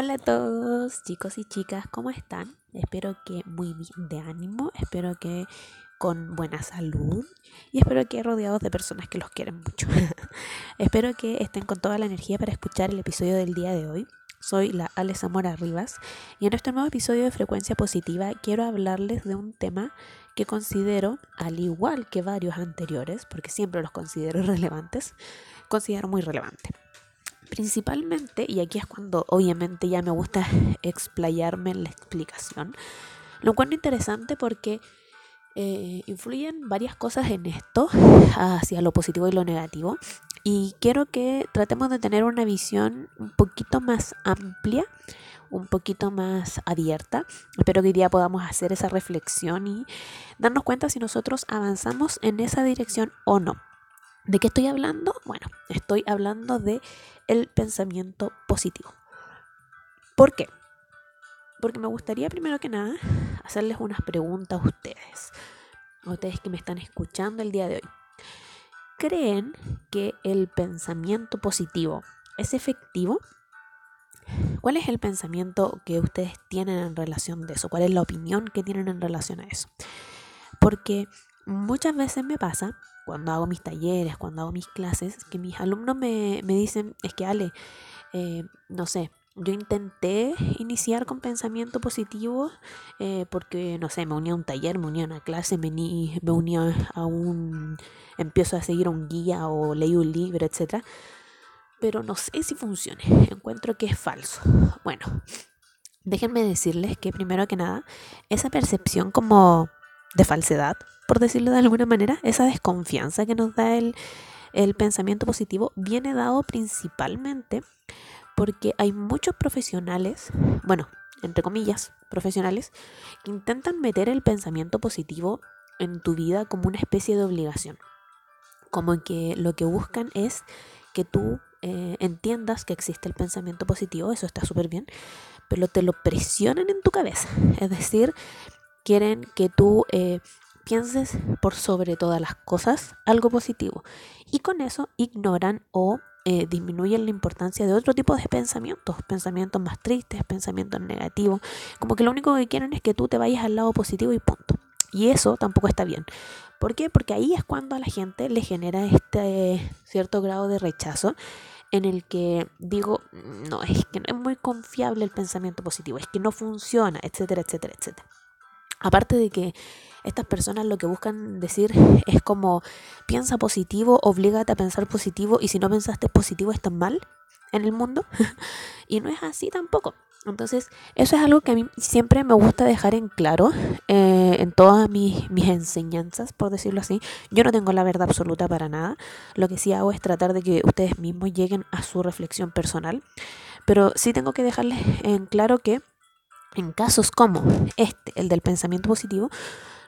Hola a todos, chicos y chicas, ¿cómo están? Espero que muy bien de ánimo, espero que con buena salud y espero que rodeados de personas que los quieren mucho. espero que estén con toda la energía para escuchar el episodio del día de hoy. Soy la Ale Zamora Rivas y en este nuevo episodio de Frecuencia Positiva quiero hablarles de un tema que considero, al igual que varios anteriores, porque siempre los considero relevantes, considero muy relevante. Principalmente, y aquí es cuando obviamente ya me gusta explayarme en la explicación, lo encuentro interesante porque eh, influyen varias cosas en esto, hacia lo positivo y lo negativo, y quiero que tratemos de tener una visión un poquito más amplia, un poquito más abierta. Espero que hoy día podamos hacer esa reflexión y darnos cuenta si nosotros avanzamos en esa dirección o no. ¿De qué estoy hablando? Bueno, estoy hablando de el pensamiento positivo. ¿Por qué? Porque me gustaría primero que nada hacerles unas preguntas a ustedes, a ustedes que me están escuchando el día de hoy. ¿Creen que el pensamiento positivo es efectivo? ¿Cuál es el pensamiento que ustedes tienen en relación de eso? ¿Cuál es la opinión que tienen en relación a eso? Porque muchas veces me pasa cuando hago mis talleres, cuando hago mis clases, que mis alumnos me, dicen, es que Ale, eh, no sé, yo intenté iniciar con pensamiento positivo eh, porque, no sé, me unía a un taller, me unía a una clase, me, me unía a un... empiezo a seguir un guía o leí un libro, etc. Pero no sé si funcione, encuentro que es falso. Bueno, déjenme decirles que primero que nada, esa percepción como de falsedad, por decirlo de alguna manera, esa desconfianza que nos da el, pensamiento positivo viene dado principalmente porque hay muchos profesionales, bueno, entre comillas, profesionales, que intentan meter el pensamiento positivo en tu vida como una especie de obligación. Como que lo que buscan es que tú eh, entiendas que existe el pensamiento positivo, eso está súper bien, pero te lo presionan en tu cabeza. Es decir, quieren que tú eh, pienses por sobre todas las cosas algo positivo. Y con eso ignoran o eh, disminuyen la importancia de otro tipo de pensamientos, pensamientos más tristes, pensamientos negativos, como que lo único que quieren es que tú te vayas al lado positivo y punto. Y eso tampoco está bien. ¿Por qué? Porque ahí es cuando a la gente le genera este cierto grado de rechazo en el que digo, no, es que no es muy confiable el pensamiento positivo, es que no funciona, etcétera, etcétera, etcétera. Aparte de que estas personas lo que buscan decir es como piensa positivo, oblígate a pensar positivo y si no pensaste positivo estás mal en el mundo. y no es así tampoco. Entonces, eso es algo que a mí siempre me gusta dejar en claro eh, en todas mis, mis, enseñanzas, por decirlo así. Yo no tengo la verdad absoluta para nada. Lo que sí hago es tratar de que ustedes mismos lleguen a su reflexión personal. Pero sí tengo que dejarles en claro que en casos como este, el del pensamiento positivo,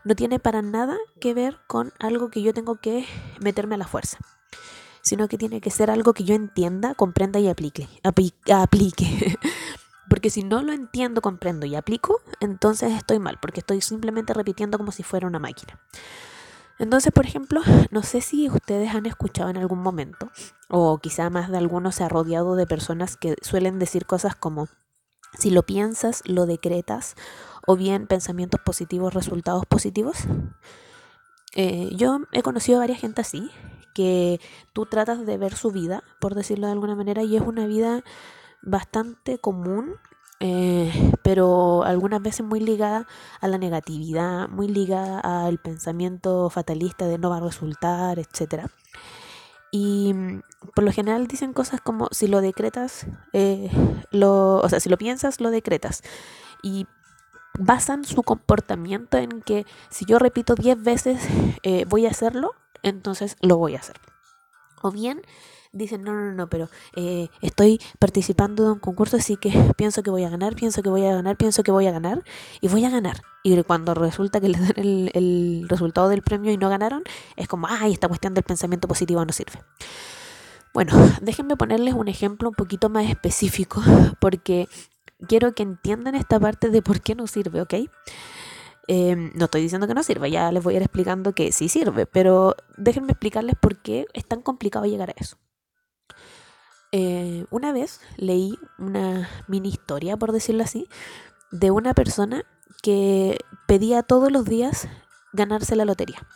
no tiene para nada que ver con algo que yo tengo que meterme a la fuerza, sino que tiene que ser algo que yo entienda, comprenda y aplique. aplique. Porque si no lo entiendo, comprendo y aplico, entonces estoy mal, porque estoy simplemente repitiendo como si fuera una máquina. Entonces, por ejemplo, no sé si ustedes han escuchado en algún momento, o quizá más de algunos se ha rodeado de personas que suelen decir cosas como, si lo piensas, lo decretas, o bien pensamientos positivos, resultados positivos. Eh, yo he conocido a varias gente así, que tú tratas de ver su vida, por decirlo de alguna manera, y es una vida bastante común, eh, pero algunas veces muy ligada a la negatividad, muy ligada al pensamiento fatalista de no va a resultar, etcétera. Y mm, por lo general dicen cosas como si lo decretas, eh, lo, o sea, si lo piensas, lo decretas. Y basan su comportamiento en que si yo repito 10 veces eh, voy a hacerlo, entonces lo voy a hacer. O bien dicen, no, no, no, pero eh, estoy participando de un concurso, así que pienso que voy a ganar, pienso que voy a ganar, pienso que voy a ganar, y voy a ganar. Y cuando resulta que les dan el, resultado del premio y no ganaron, es como, ay, esta cuestión del pensamiento positivo no sirve. Bueno, déjenme ponerles un ejemplo un poquito más específico, porque quiero que entiendan esta parte de por qué no sirve, ¿ok? Em, no estoy diciendo que no sirva, ya les voy a ir explicando que sí sirve, pero déjenme explicarles por qué es tan complicado llegar a eso. Eh, una vez leí una mini historia, por decirlo así, de una persona que pedía todos los días ganarse la lotería.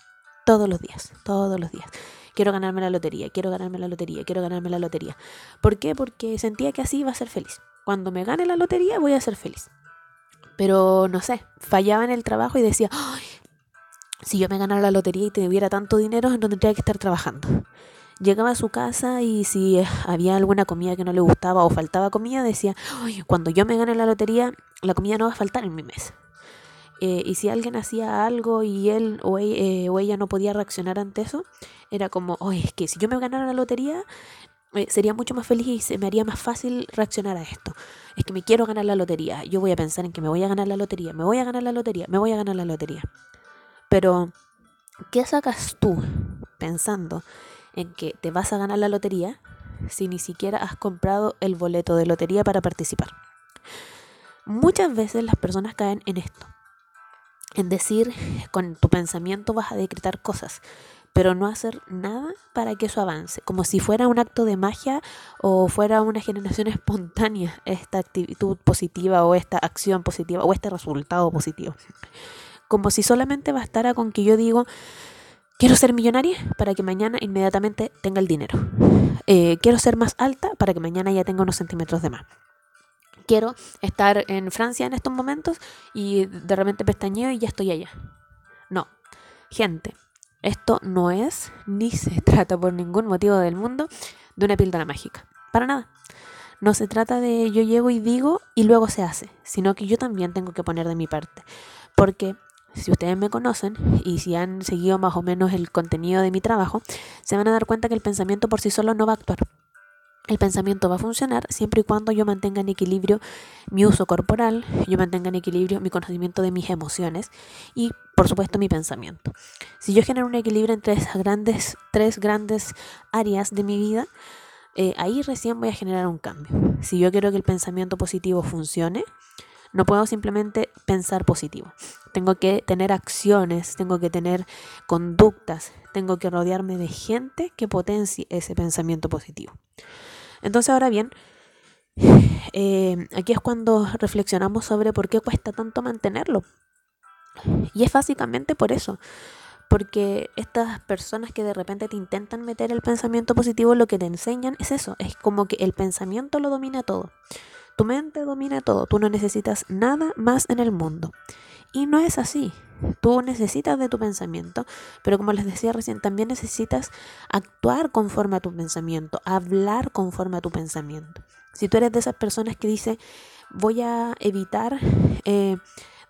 Todos los días, todos los días. Quiero ganarme la lotería, quiero ganarme la lotería, quiero ganarme la lotería. ¿Por qué? Porque sentía que así iba a ser feliz. Cuando me gane la lotería voy a ser feliz. Pero no sé, fallaba en el trabajo y decía, si yo me ganara la lotería y tuviera tanto dinero, no tendría que estar trabajando. Llegaba a su casa y si había alguna comida que no le gustaba o faltaba comida, decía, cuando yo me gane la lotería, la comida no va a faltar en mi mesa. Eh, y si alguien hacía algo y él o, e, eh, o, ella no podía reaccionar ante eso, era como, oye, es que si yo me ganara la lotería, eh, sería mucho más feliz y se me haría más fácil reaccionar a esto. Es que me quiero ganar la lotería. Yo voy a pensar en que me voy a ganar la lotería, me voy a ganar la lotería, me voy a ganar la lotería. Pero, ¿qué sacas tú pensando en que te vas a ganar la lotería si ni siquiera has comprado el boleto de lotería para participar? Muchas veces las personas caen en esto en decir con tu pensamiento vas a decretar cosas, pero no hacer nada para que eso avance, como si fuera un acto de magia o fuera una generación espontánea esta actitud positiva o esta acción positiva o este resultado positivo. Como si solamente bastara con que yo digo, quiero ser millonaria para que mañana inmediatamente tenga el dinero. Eh, quiero ser más alta para que mañana ya tenga unos centímetros de más quiero estar en Francia en estos momentos y de repente pestañeo y ya estoy allá. No, gente, esto no es ni se trata por ningún motivo del mundo de una píldora mágica. Para nada. No se trata de yo llego y digo y luego se hace, sino que yo también tengo que poner de mi parte. Porque si ustedes me conocen y si han seguido más o menos el contenido de mi trabajo, se van a dar cuenta que el pensamiento por sí solo no va a actuar el pensamiento va a funcionar siempre y cuando yo mantenga en equilibrio mi uso corporal, yo mantenga en equilibrio mi conocimiento de mis emociones y por supuesto mi pensamiento. Si yo genero un equilibrio entre esas grandes, tres grandes áreas de mi vida, eh, ahí recién voy a generar un cambio. Si yo quiero que el pensamiento positivo funcione, no puedo simplemente pensar positivo. Tengo que tener acciones, tengo que tener conductas, tengo que rodearme de gente que potencie ese pensamiento positivo. Entonces ahora bien, eh, aquí es cuando reflexionamos sobre por qué cuesta tanto mantenerlo. Y es básicamente por eso. Porque estas personas que de repente te intentan meter el pensamiento positivo, lo que te enseñan es eso. Es como que el pensamiento lo domina todo. Tu mente domina todo. Tú no necesitas nada más en el mundo. Y no es así. Tú necesitas de tu pensamiento, pero como les decía recién, también necesitas actuar conforme a tu pensamiento, hablar conforme a tu pensamiento. Si tú eres de esas personas que dice, voy a evitar eh,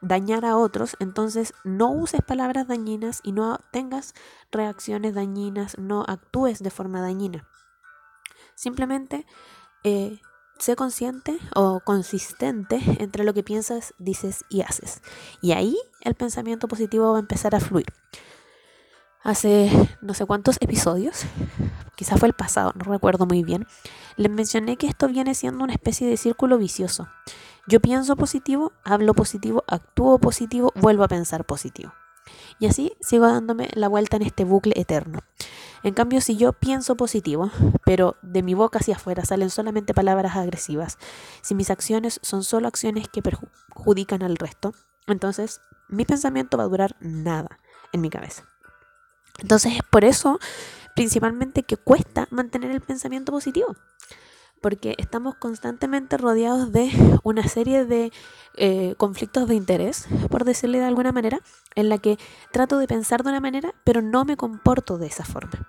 dañar a otros, entonces no uses palabras dañinas y no tengas reacciones dañinas, no actúes de forma dañina. Simplemente eh, sé consciente o consistente entre lo que piensas, dices y haces. Y ahí el pensamiento positivo va a empezar a fluir. Hace no sé cuántos episodios, quizás fue el pasado, no recuerdo muy bien, les mencioné que esto viene siendo una especie de círculo vicioso. Yo pienso positivo, hablo positivo, actúo positivo, vuelvo a pensar positivo. Y así sigo dándome la vuelta en este bucle eterno. En cambio, si yo pienso positivo, pero de mi boca hacia afuera salen solamente palabras agresivas, si mis acciones son solo acciones que perjudican al resto, entonces mi pensamiento va a durar nada en mi cabeza. Entonces es por eso principalmente que cuesta mantener el pensamiento positivo porque estamos constantemente rodeados de una serie de eh, conflictos de interés, por decirle de alguna manera, en la que trato de pensar de una manera, pero no me comporto de esa forma.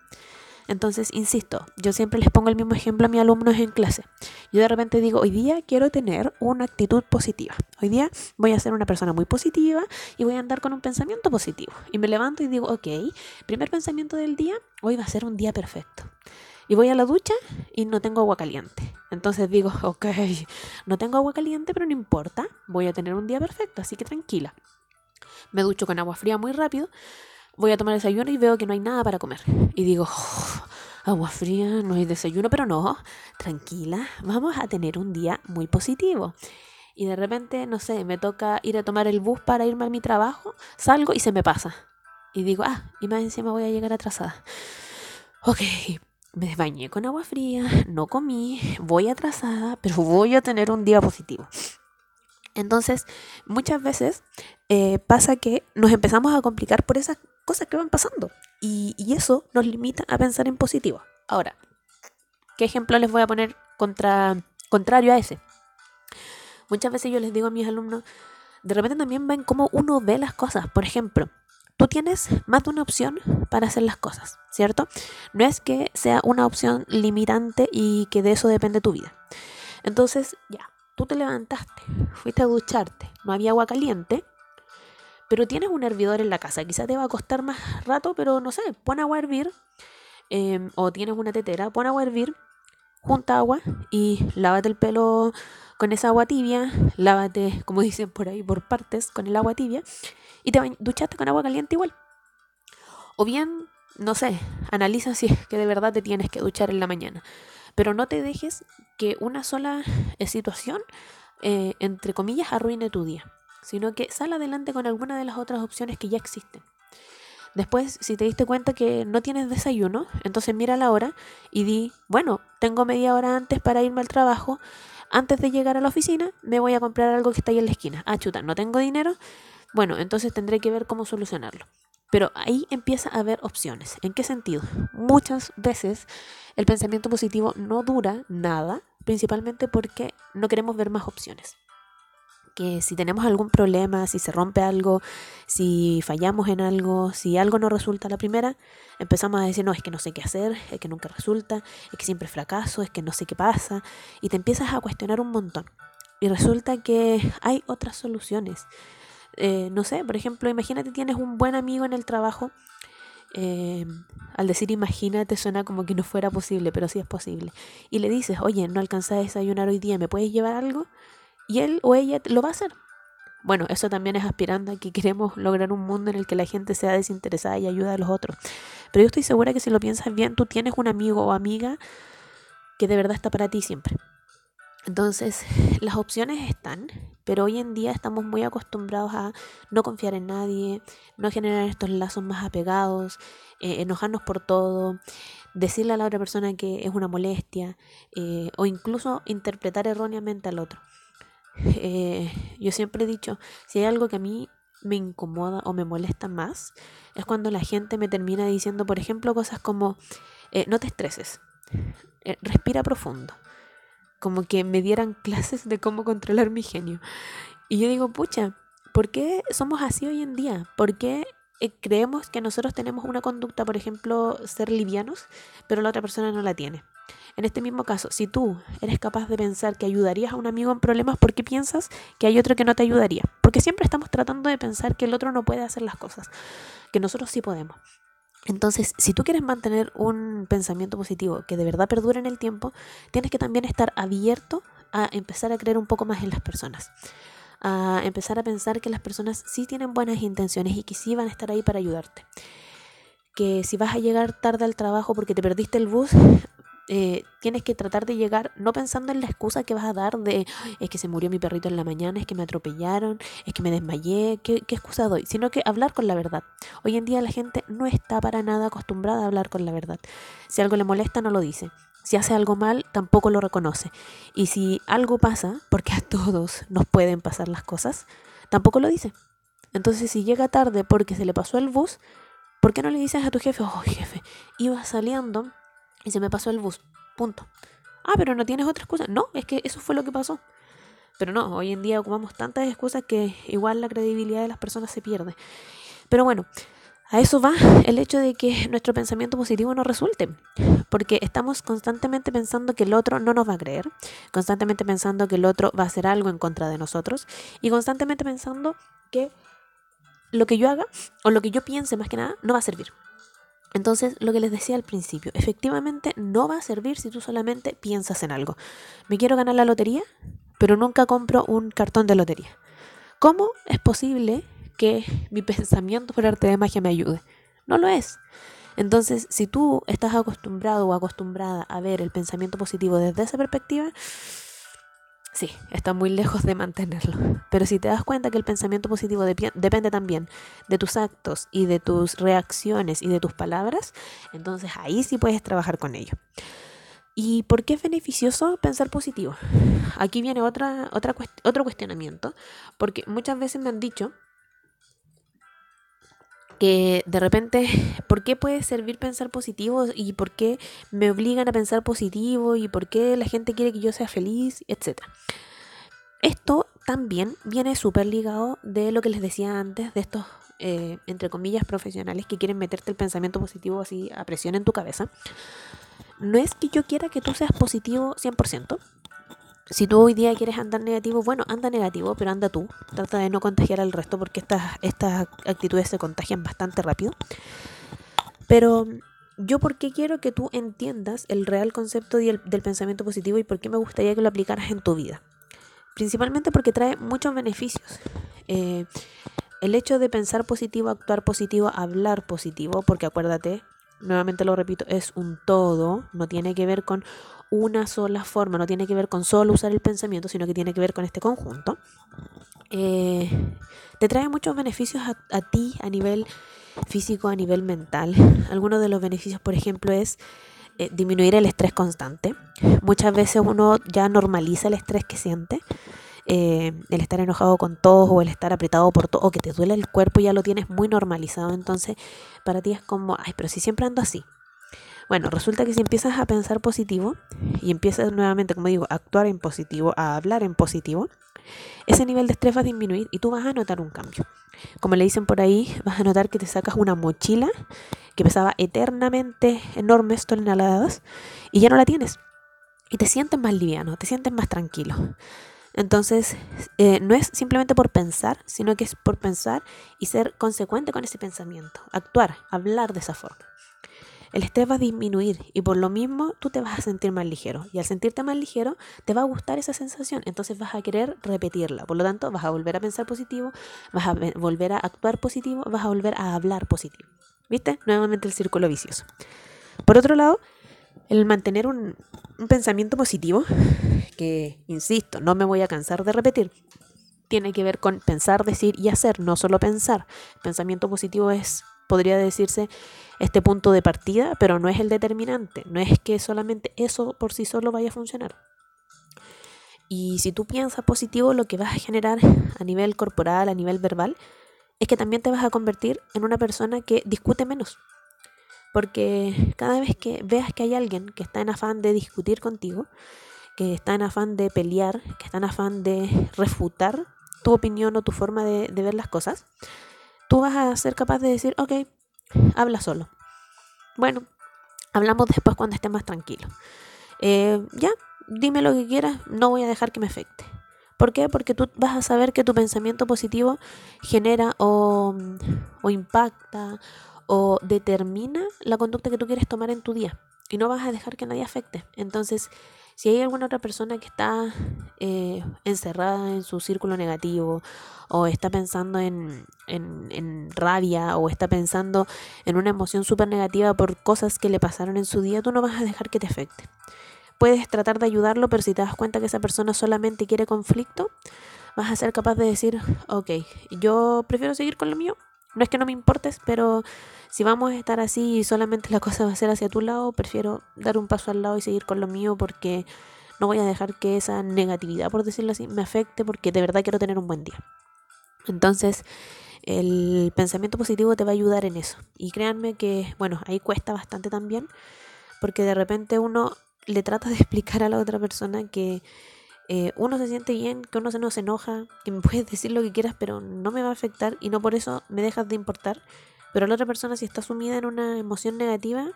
Entonces, insisto, yo siempre les pongo el mismo ejemplo a mis alumnos en clase. Yo de repente digo, hoy día quiero tener una actitud positiva. Hoy día voy a ser una persona muy positiva y voy a andar con un pensamiento positivo. Y me levanto y digo, ok, primer pensamiento del día, hoy va a ser un día perfecto. Y voy a la ducha y no tengo agua caliente. Entonces digo, ok, no tengo agua caliente, pero no importa, voy a tener un día perfecto, así que tranquila. Me ducho con agua fría muy rápido, voy a tomar desayuno y veo que no hay nada para comer. Y digo, agua fría, no hay desayuno, pero no, tranquila, vamos a tener un día muy positivo. Y de repente, no sé, me toca ir a tomar el bus para irme a mi trabajo, salgo y se me pasa. Y digo, ah, y más encima voy a llegar atrasada. Ok, me bañé con agua fría, no comí, voy atrasada, pero voy a tener un día positivo. Entonces, muchas veces eh, pasa que nos empezamos a complicar por esas cosas que van pasando y, eso nos limita a pensar en positivo. Ahora, ¿qué ejemplo les voy a poner contra, contrario a ese? Muchas veces yo les digo a mis alumnos, de repente también ven cómo uno ve las cosas. Por ejemplo, tú tienes más de una opción para hacer las cosas, ¿cierto? No es que sea una opción limitante y que de eso depende tu vida. Entonces, ya, tú te levantaste, fuiste a ducharte, no había agua caliente, pero tienes un hervidor en la casa. Quizás te va a costar más rato, pero no sé, pon agua a hervir, em, o tienes una tetera, pon agua a hervir, junta agua y lávate el pelo con esa agua tibia, lávate, como dicen por ahí, por partes, con el agua tibia y te duchaste con agua caliente igual. O bien, no sé, analiza si es que de verdad te tienes que duchar en la mañana. Pero no te dejes que una sola eh, situación, eh, entre comillas, arruine tu día, sino que sal adelante con alguna de las otras opciones que ya existen. Después, si te diste cuenta que no tienes desayuno, entonces mira la hora y di, bueno, tengo media hora antes para irme al trabajo, antes de llegar a la oficina me voy a comprar algo que está ahí en la esquina. Ah, chuta, no tengo dinero, bueno, entonces tendré que ver cómo solucionarlo. Pero ahí empieza a haber opciones. ¿En qué sentido? Muchas veces el pensamiento positivo no dura nada, principalmente porque no queremos ver más opciones. Que si tenemos algún problema, si se rompe algo, si fallamos en algo, si algo no resulta la primera, empezamos a decir, no, es que no sé qué hacer, es que nunca resulta, es que siempre fracaso, es que no sé qué pasa, y te empiezas a cuestionar un montón. Y resulta que hay otras soluciones. Eh, no sé, por ejemplo, imagínate tienes un buen amigo en el trabajo. Eh, al decir imagínate suena como que no fuera posible, pero sí es posible. Y le dices, oye, no alcanzé a desayunar hoy día, ¿me puedes llevar algo? Y él o ella lo va a hacer. Bueno, eso también es aspirando a que queremos lograr un mundo en el que la gente sea desinteresada y ayuda a los otros. Pero yo estoy segura que si lo piensas bien, tú tienes un amigo o amiga que de verdad está para ti siempre. Entonces, las opciones están, pero hoy en día estamos muy acostumbrados a no confiar en nadie, no generar estos lazos más apegados, eh, enojarnos por todo, decirle a la otra persona que es una molestia eh, o incluso interpretar erróneamente al otro. Eh, yo siempre he dicho, si hay algo que a mí me incomoda o me molesta más, es cuando la gente me termina diciendo, por ejemplo, cosas como, no te estreses, respira profundo como que me dieran clases de cómo controlar mi genio. Y yo digo, pucha, ¿por qué somos así hoy en día? ¿Por qué eh, creemos que nosotros tenemos una conducta, por ejemplo, ser livianos, pero la otra persona no la tiene? En este mismo caso, si tú eres capaz de pensar que ayudarías a un amigo en problemas, ¿por qué piensas que hay otro que no te ayudaría? Porque siempre estamos tratando de pensar que el otro no puede hacer las cosas, que nosotros sí podemos. Entonces, si tú quieres mantener un pensamiento positivo que de verdad perdure en el tiempo, tienes que también estar abierto a empezar a creer un poco más en las personas, a empezar a pensar que las personas sí tienen buenas intenciones y que sí van a estar ahí para ayudarte. Que si vas a llegar tarde al trabajo porque te perdiste el bus, eh, tienes que tratar de llegar no pensando en la excusa que vas a dar de es que se murió mi perrito en la mañana, es que me atropellaron, es que me desmayé, ¿qué, qué excusa doy? Sino que hablar con la verdad. Hoy en día la gente no está para nada acostumbrada a hablar con la verdad. Si algo le molesta, no lo dice. Si hace algo mal, tampoco lo reconoce. Y si algo pasa, porque a todos nos pueden pasar las cosas, tampoco lo dice. Entonces, si llega tarde porque se le pasó el bus, ¿por qué no le dices a tu jefe, oh jefe, iba saliendo y se me pasó el bus. Punto. Ah, pero no tienes otra excusa. No, es que eso fue lo que pasó. Pero no, hoy en día ocupamos tantas excusas que igual la credibilidad de las personas se pierde. Pero bueno, a eso va el hecho de que nuestro pensamiento positivo no resulte, porque estamos constantemente pensando que el otro no nos va a creer, constantemente pensando que el otro va a hacer algo en contra de nosotros y constantemente pensando que lo que yo haga o lo que yo piense más que nada no va a servir. Entonces, lo que les decía al principio, efectivamente no va a servir si tú solamente piensas en algo. Me quiero ganar la lotería, pero nunca compro un cartón de lotería. ¿Cómo es posible que mi pensamiento por arte de magia me ayude? No lo es. Entonces, si tú estás acostumbrado o acostumbrada a ver el pensamiento positivo desde esa perspectiva, Sí, está muy lejos de mantenerlo. Pero si te das cuenta que el pensamiento positivo depende también de tus actos y de tus reacciones y de tus palabras, entonces ahí sí puedes trabajar con ello. ¿Y por qué es beneficioso pensar positivo? Aquí viene otra, otra otro cuestionamiento, porque muchas veces me han dicho que de repente, ¿por qué puede servir pensar positivo y por qué me obligan a pensar positivo y por qué la gente quiere que yo sea feliz, etcétera? Esto también viene súper ligado de lo que les decía antes, de estos, eh, entre comillas, profesionales que quieren meterte el pensamiento positivo así a presión en tu cabeza. No es que yo quiera que tú seas positivo 100%, si tú hoy día quieres andar negativo, bueno, anda negativo, pero anda tú. Trata de no contagiar al resto porque estas, estas actitudes se contagian bastante rápido. Pero yo por qué quiero que tú entiendas el real concepto del, pensamiento positivo y por qué me gustaría que lo aplicaras en tu vida. Principalmente porque trae muchos beneficios. Eh, el hecho de pensar positivo, actuar positivo, hablar positivo, porque acuérdate, nuevamente lo repito, es un todo, no tiene que ver con una sola forma, no tiene que ver con solo usar el pensamiento, sino que tiene que ver con este conjunto, eh, te trae muchos beneficios a, ti a nivel físico, a nivel mental. Algunos de los beneficios, por ejemplo, es eh, disminuir el estrés constante. Muchas veces uno ya normaliza el estrés que siente. Eh, el estar enojado con todos o el estar apretado por todo o que te duele el cuerpo ya lo tienes muy normalizado entonces para ti es como ay pero si siempre ando así bueno, resulta que si empiezas a pensar positivo y empiezas nuevamente, como digo, a actuar en positivo, a hablar en positivo, ese nivel de estrés va a disminuir y tú vas a notar un cambio. Como le dicen por ahí, vas a notar que te sacas una mochila que pesaba eternamente enormes toneladas y ya no la tienes. Y te sientes más liviano, te sientes más tranquilo. Entonces, eh, no es simplemente por pensar, sino que es por pensar y ser consecuente con ese pensamiento, actuar, hablar de esa forma el estrés va a disminuir y por lo mismo tú te vas a sentir más ligero. Y al sentirte más ligero, te va a gustar esa sensación. Entonces vas a querer repetirla. Por lo tanto, vas a volver a pensar positivo, vas a volver a actuar positivo, vas a volver a hablar positivo. ¿Viste? Nuevamente el círculo vicioso. Por otro lado, el mantener un, un pensamiento positivo, que, insisto, no me voy a cansar de repetir, tiene que ver con pensar, decir y hacer, no solo pensar. Pensamiento positivo es podría decirse este punto de partida, pero no es el determinante, no es que solamente eso por sí solo vaya a funcionar. Y si tú piensas positivo, lo que vas a generar a nivel corporal, a nivel verbal, es que también te vas a convertir en una persona que discute menos. Porque cada vez que veas que hay alguien que está en afán de discutir contigo, que está en afán de pelear, que está en afán de refutar tu opinión o tu forma de, ver las cosas, tú vas a ser capaz de decir, ok, habla solo. Bueno, hablamos después cuando esté más tranquilo. Eh, ya, dime lo que quieras, no voy a dejar que me afecte. ¿Por qué? Porque tú vas a saber que tu pensamiento positivo genera o, o impacta o determina la conducta que tú quieres tomar en tu día y no vas a dejar que nadie afecte. Entonces, si hay alguna otra persona que está eh, encerrada en su círculo negativo o está pensando en, en, rabia o está pensando en una emoción súper negativa por cosas que le pasaron en su día, tú no vas a dejar que te afecte. Puedes tratar de ayudarlo, pero si te das cuenta que esa persona solamente quiere conflicto, vas a ser capaz de decir, ok, yo prefiero seguir con lo mío. No es que no me importes, pero si vamos a estar así y solamente la cosa va a ser hacia tu lado, prefiero dar un paso al lado y seguir con lo mío porque no voy a dejar que esa negatividad, por decirlo así, me afecte porque de verdad quiero tener un buen día. Entonces, el pensamiento positivo te va a ayudar en eso. Y créanme que, bueno, ahí cuesta bastante también, porque de repente uno le trata de explicar a la otra persona que eh, uno se siente bien, que uno se no se enoja, que me puedes decir lo que quieras, pero no me va a afectar y no por eso me dejas de importar. Pero la otra persona, si está sumida en una emoción negativa,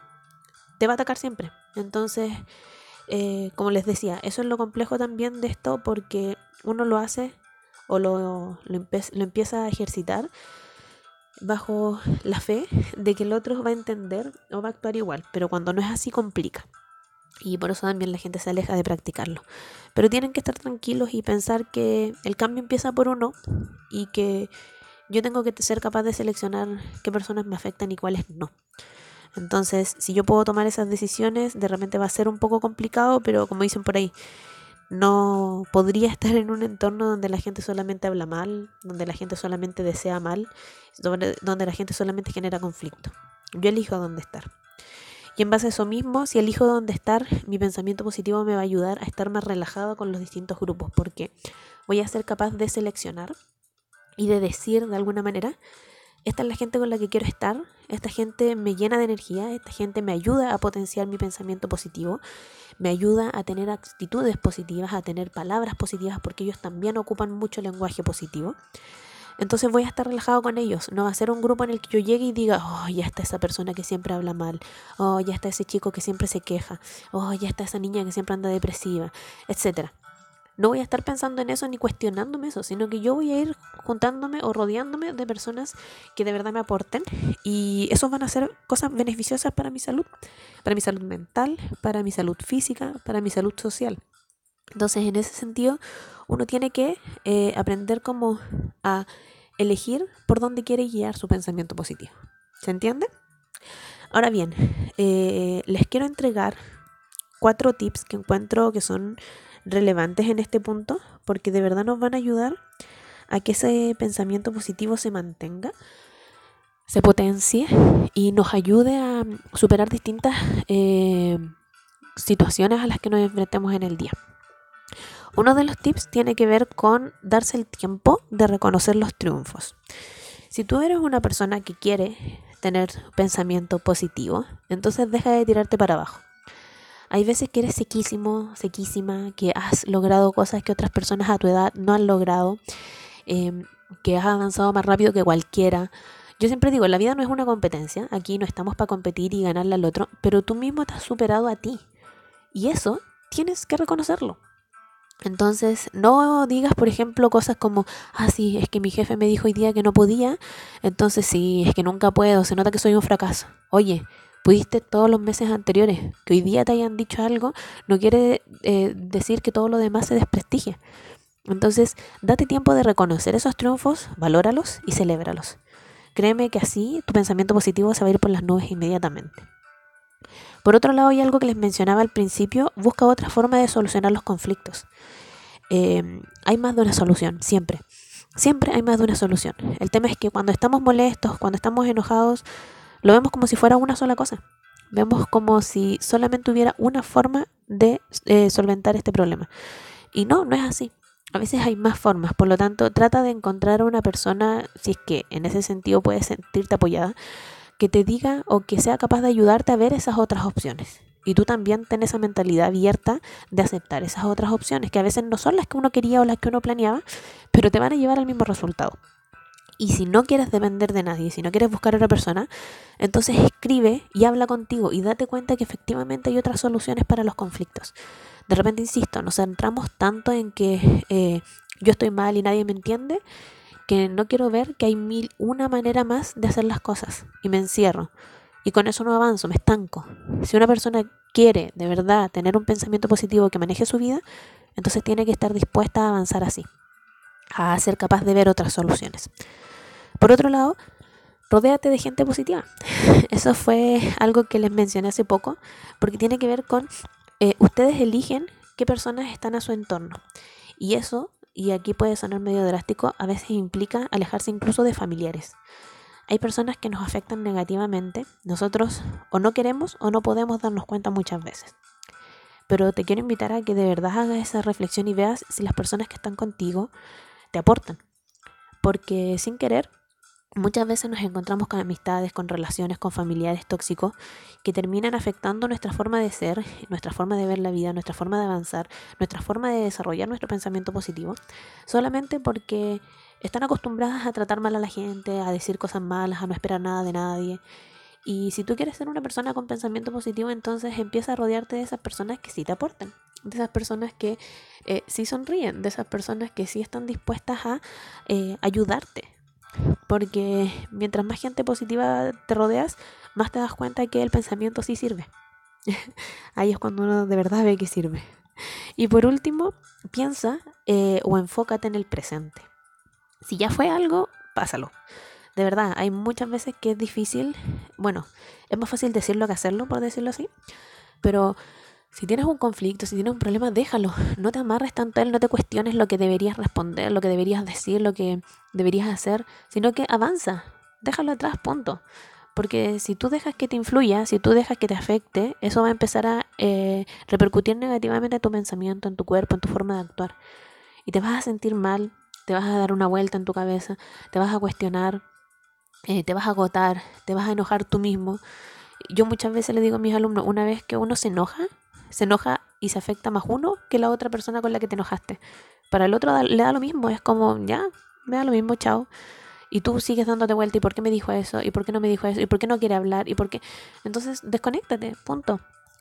te va a atacar siempre. Entonces, eh, como les decía, eso es lo complejo también de esto porque uno lo hace o lo, lo, lo empieza a ejercitar bajo la fe de que el otro va a entender o va a actuar igual, pero cuando no es así complica. Y por eso también la gente se aleja de practicarlo. Pero tienen que estar tranquilos y pensar que el cambio empieza por uno y que yo tengo que ser capaz de seleccionar qué personas me afectan y cuáles no. Entonces, si yo puedo tomar esas decisiones, de repente va a ser un poco complicado, pero como dicen por ahí, no podría estar en un entorno donde la gente solamente habla mal, donde la gente solamente desea mal, donde, la gente solamente genera conflicto. Yo elijo dónde estar. Y en base a eso mismo, si elijo dónde estar, mi pensamiento positivo me va a ayudar a estar más relajado con los distintos grupos, porque voy a ser capaz de seleccionar y de decir de alguna manera, esta es la gente con la que quiero estar, esta gente me llena de energía, esta gente me ayuda a potenciar mi pensamiento positivo, me ayuda a tener actitudes positivas, a tener palabras positivas, porque ellos también ocupan mucho lenguaje positivo. Entonces voy a estar relajado con ellos. No va a ser un grupo en el que yo llegue y diga, oh, ya está esa persona que siempre habla mal. Oh, ya está ese chico que siempre se queja. Oh, ya está esa niña que siempre anda depresiva, etcétera. No voy a estar pensando en eso ni cuestionándome eso, sino que yo voy a ir juntándome o rodeándome de personas que de verdad me aporten y eso van a ser cosas beneficiosas para mi salud, para mi salud mental, para mi salud física, para mi salud social. Entonces, en ese sentido, uno tiene que eh, aprender como a elegir por dónde quiere guiar su pensamiento positivo. ¿Se entiende? Ahora bien, eh, les quiero entregar cuatro tips que encuentro que son relevantes en este punto, porque de verdad nos van a ayudar a que ese pensamiento positivo se mantenga, se potencie y nos ayude a superar distintas eh, situaciones a las que nos enfrentemos en el día. Uno de los tips tiene que ver con darse el tiempo de reconocer los triunfos. Si tú eres una persona que quiere tener pensamiento positivo, entonces deja de tirarte para abajo. Hay veces que eres sequísimo, sequísima, que has logrado cosas que otras personas a tu edad no han logrado, em, que has avanzado más rápido que cualquiera. Yo siempre digo, la vida no es una competencia, aquí no estamos para competir y ganarle al otro, pero tú mismo te has superado a ti. Y eso tienes que reconocerlo. Entonces, no digas, por ejemplo, cosas como, ah, sí, es que mi jefe me dijo hoy día que no podía, entonces sí, es que nunca puedo, se nota que soy un fracaso. Oye, pudiste todos los meses anteriores, que hoy día te hayan dicho algo, no quiere eh, decir que todo lo demás se desprestigie. Entonces, date tiempo de reconocer esos triunfos, valóralos y celébralos. Créeme que así tu pensamiento positivo se va a ir por las nubes inmediatamente. Por otro lado, hay algo que les mencionaba al principio, busca otra forma de solucionar los conflictos. Em, hay más de una solución, siempre. Siempre hay más de una solución. El tema es que cuando estamos molestos, cuando estamos enojados, lo vemos como si fuera una sola cosa. Vemos como si solamente hubiera una forma de eh, solventar este problema. Y no, no es así. A veces hay más formas, por lo tanto, trata de encontrar a una persona, si es que en ese sentido puedes sentirte apoyada, que te diga o que sea capaz de ayudarte a ver esas otras opciones. Y tú también ten esa mentalidad abierta de aceptar esas otras opciones, que a veces no son las que uno quería o las que uno planeaba, pero te van a llevar al mismo resultado. Y si no quieres depender de nadie, si no quieres buscar a otra persona, entonces escribe y habla contigo y date cuenta que efectivamente hay otras soluciones para los conflictos. De repente, insisto, nos centramos tanto en que eh, yo estoy mal y nadie me entiende, que no quiero ver que hay mil una manera más de hacer las cosas y me encierro. Y con eso no avanzo, me estanco. Si una persona quiere de verdad tener un pensamiento positivo que maneje su vida, entonces tiene que estar dispuesta a avanzar así, a ser capaz de ver otras soluciones. Por otro lado, rodéate de gente positiva. Eso fue algo que les mencioné hace poco, porque tiene que ver con eh, ustedes eligen qué personas están a su entorno. Y eso, y aquí puede sonar medio drástico, a veces implica alejarse incluso de familiares. Hay personas que nos afectan negativamente, nosotros o no queremos o no podemos darnos cuenta muchas veces. Pero te quiero invitar a que de verdad hagas esa reflexión y veas si las personas que están contigo te aportan. Porque sin querer Muchas veces nos encontramos con amistades, con relaciones, con familiares tóxicos que terminan afectando nuestra forma de ser, nuestra forma de ver la vida, nuestra forma de avanzar, nuestra forma de desarrollar nuestro pensamiento positivo, solamente porque están acostumbradas a tratar mal a la gente, a decir cosas malas, a no esperar nada de nadie. Y si tú quieres ser una persona con pensamiento positivo, entonces empieza a rodearte de esas personas que sí te aportan, de esas personas que eh, sí sonríen, de esas personas que sí están dispuestas a eh, ayudarte, porque mientras más gente positiva te rodeas, más te das cuenta que el pensamiento sí sirve. Ahí es cuando uno de verdad ve que sirve. Y por último, piensa eh, o enfócate en el presente. Si ya fue algo, pásalo. De verdad, hay muchas veces que es difícil, bueno, es más fácil decirlo que hacerlo, por decirlo así, pero Si tienes un conflicto, si tienes un problema, déjalo. No te amarres tanto a él, no te cuestiones lo que deberías responder, lo que deberías decir, lo que deberías hacer, sino que avanza. Déjalo atrás, punto. Porque si tú dejas que te influya, si tú dejas que te afecte, eso va a empezar a eh, repercutir negativamente en tu pensamiento, en tu cuerpo, en tu forma de actuar. Y te vas a sentir mal, te vas a dar una vuelta en tu cabeza, te vas a cuestionar, eh, te vas a agotar, te vas a enojar tú mismo. Yo muchas veces le digo a mis alumnos, una vez que uno se enoja, se enoja y se afecta más uno que la otra persona con la que te enojaste. Para el otro le da lo mismo, es como, ya, me da lo mismo, chao. Y tú sigues dándote vuelta, ¿y por qué me dijo eso? ¿Y por qué no me dijo eso? ¿Y por qué no quiere hablar? ¿Y por qué? Entonces, desconéctate, punto.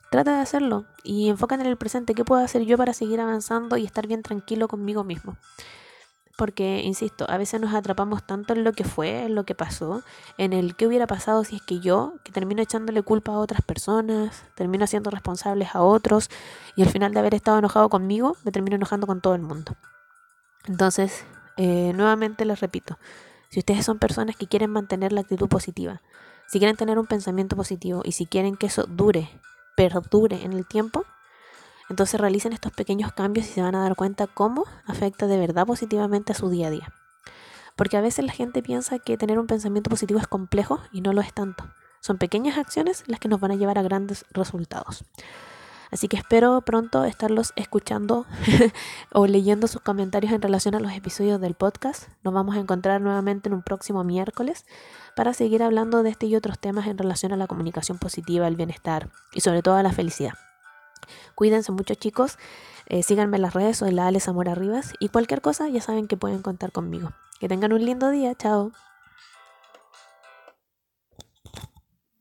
Trata de hacerlo y enfócate en el presente. ¿Qué puedo hacer yo para seguir avanzando y estar bien tranquilo conmigo mismo? Porque, insisto, a veces nos atrapamos tanto en lo que fue, en lo que pasó, en el qué hubiera pasado si es que yo, que termino echándole culpa a otras personas, termino siendo responsables a otros, y al final de haber estado enojado conmigo, me termino enojando con todo el mundo. Entonces, eh, nuevamente les repito, si ustedes son personas que quieren mantener la actitud positiva, si quieren tener un pensamiento positivo y si quieren que eso dure, perdure en el tiempo, entonces realicen estos pequeños cambios y se van a dar cuenta cómo afecta de verdad positivamente a su día a día. Porque a veces la gente piensa que tener un pensamiento positivo es complejo y no lo es tanto. Son pequeñas acciones las que nos van a llevar a grandes resultados. Así que espero pronto estarlos escuchando o leyendo sus comentarios en relación a los episodios del podcast. Nos vamos a encontrar nuevamente en un próximo miércoles para seguir hablando de este y otros temas en relación a la comunicación positiva, el bienestar y sobre todo a la felicidad. Cuídense mucho chicos, eh, síganme en las redes, soy la Ale Zamora Rivas y cualquier cosa ya saben que pueden contar conmigo. Que tengan un lindo día, chao.